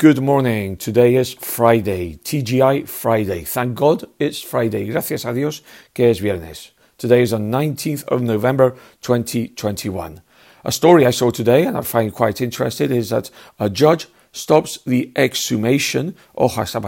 Good morning. Today is Friday, TGI Friday. Thank God it's Friday. Gracias a Dios que es viernes. Today is the 19th of November 2021. A story I saw today and I find quite interesting is that a judge stops the exhumation, oja esa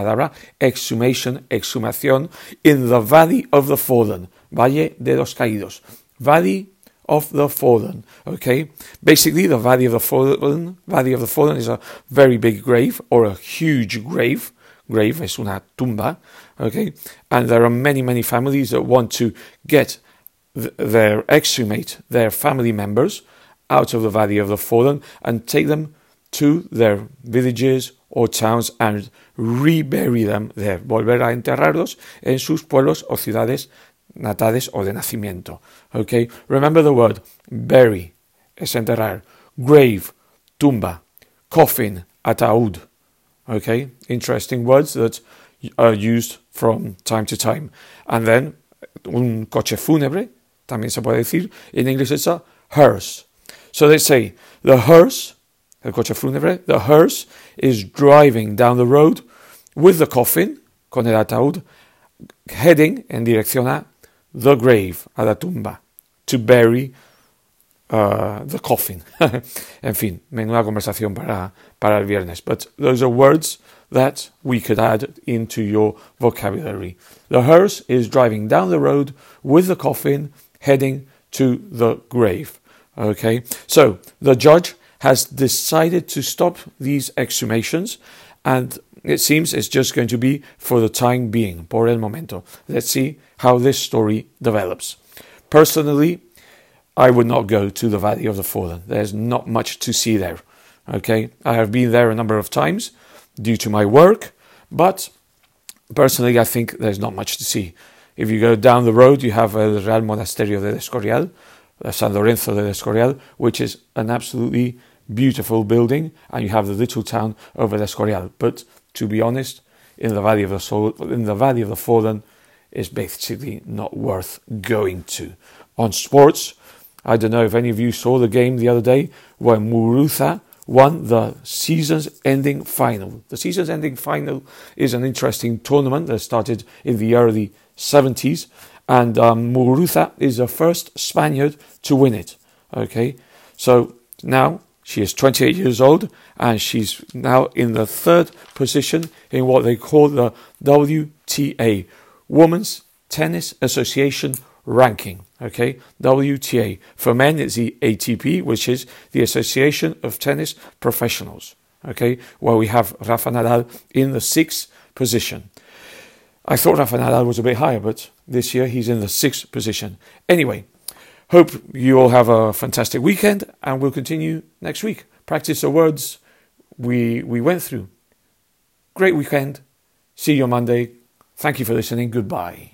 exhumation, exhumación, in the Valley of the Fallen, Valle de los Caídos. Valley of the fallen. Okay, basically, the Valley of the Fallen, Valley of the Fallen is a very big grave or a huge grave. Grave es una tumba. Okay, and there are many, many families that want to get th- their exhumate their family members out of the Valley of the Fallen and take them to their villages or towns and rebury them there. Volver a enterrarlos en sus pueblos o ciudades natales o de nacimiento. Okay? Remember the word bury, es enterrar. Grave, tumba. Coffin, ataúd. Okay? Interesting words that are used from time to time. And then, un coche fúnebre, también se puede decir. In English it's a hearse. So they say, the hearse, el coche fúnebre, the hearse is driving down the road with the coffin, con el ataúd, heading en dirección a the grave, a la tumba, to bury uh, the coffin. en fin, menuda conversación para, para el viernes. But those are words that we could add into your vocabulary. The hearse is driving down the road with the coffin heading to the grave. Okay, so the judge has decided to stop these exhumations and it seems it's just going to be for the time being, por el momento. Let's see how this story develops. Personally, I would not go to the Valley of the Fallen. There's not much to see there. Okay, I have been there a number of times due to my work, but personally, I think there's not much to see. If you go down the road, you have El Real Monasterio del Escorial, San Lorenzo del Escorial, which is an absolutely beautiful building, and you have the little town of El Escorial. But to be honest, in the Valley of the in the Valley of the Fallen, is basically not worth going to. On sports, I don't know if any of you saw the game the other day where Muguruza won the season's ending final. The season's ending final is an interesting tournament that started in the early 70s, and um, is the first Spaniard to win it. Okay, so now she is 28 years old and she's now in the third position in what they call the WTA, Women's Tennis Association ranking. Okay, WTA. For men, it's the ATP, which is the Association of Tennis Professionals. Okay, where we have Rafa Nadal in the sixth position. I thought Rafa Nadal was a bit higher, but this year he's in the sixth position. Anyway, hope you all have a fantastic weekend, and we'll continue next week. Practice the words we we went through. Great weekend. See you on Monday. Thank you for listening. Goodbye.